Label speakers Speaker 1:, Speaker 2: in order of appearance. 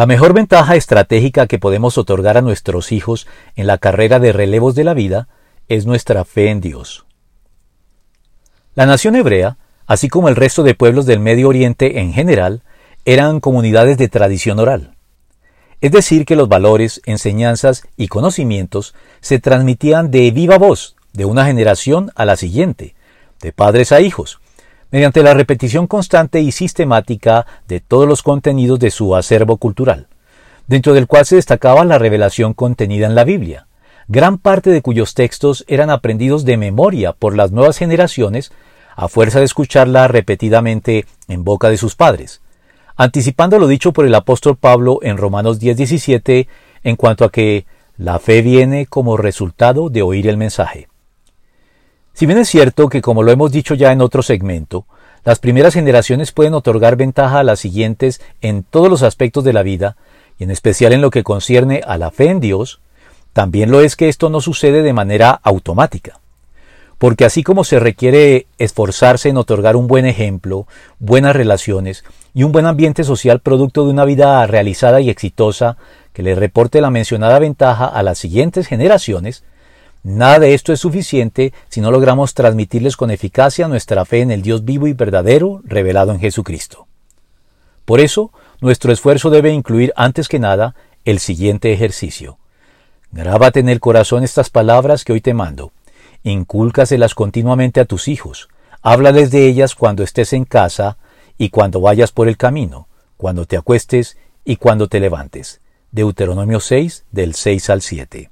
Speaker 1: La mejor ventaja estratégica que podemos otorgar a nuestros hijos en la carrera de relevos de la vida es nuestra fe en Dios. La nación hebrea, así como el resto de pueblos del Medio Oriente en general, eran comunidades de tradición oral. Es decir, que los valores, enseñanzas y conocimientos se transmitían de viva voz, de una generación a la siguiente, de padres a hijos, mediante la repetición constante y sistemática de todos los contenidos de su acervo cultural, dentro del cual se destacaba la revelación contenida en la Biblia, gran parte de cuyos textos eran aprendidos de memoria por las nuevas generaciones a fuerza de escucharla repetidamente en boca de sus padres, anticipando lo dicho por el apóstol Pablo en Romanos 10:17 en cuanto a que la fe viene como resultado de oír el mensaje. Si bien es cierto que, como lo hemos dicho ya en otro segmento, las primeras generaciones pueden otorgar ventaja a las siguientes en todos los aspectos de la vida, y en especial en lo que concierne a la fe en Dios, también lo es que esto no sucede de manera automática. Porque así como se requiere esforzarse en otorgar un buen ejemplo, buenas relaciones y un buen ambiente social producto de una vida realizada y exitosa que le reporte la mencionada ventaja a las siguientes generaciones, Nada de esto es suficiente si no logramos transmitirles con eficacia nuestra fe en el Dios vivo y verdadero revelado en Jesucristo. Por eso, nuestro esfuerzo debe incluir antes que nada el siguiente ejercicio. Grábate en el corazón estas palabras que hoy te mando. Incúlcaselas continuamente a tus hijos. Háblales de ellas cuando estés en casa y cuando vayas por el camino, cuando te acuestes y cuando te levantes. Deuteronomio 6 del 6 al 7.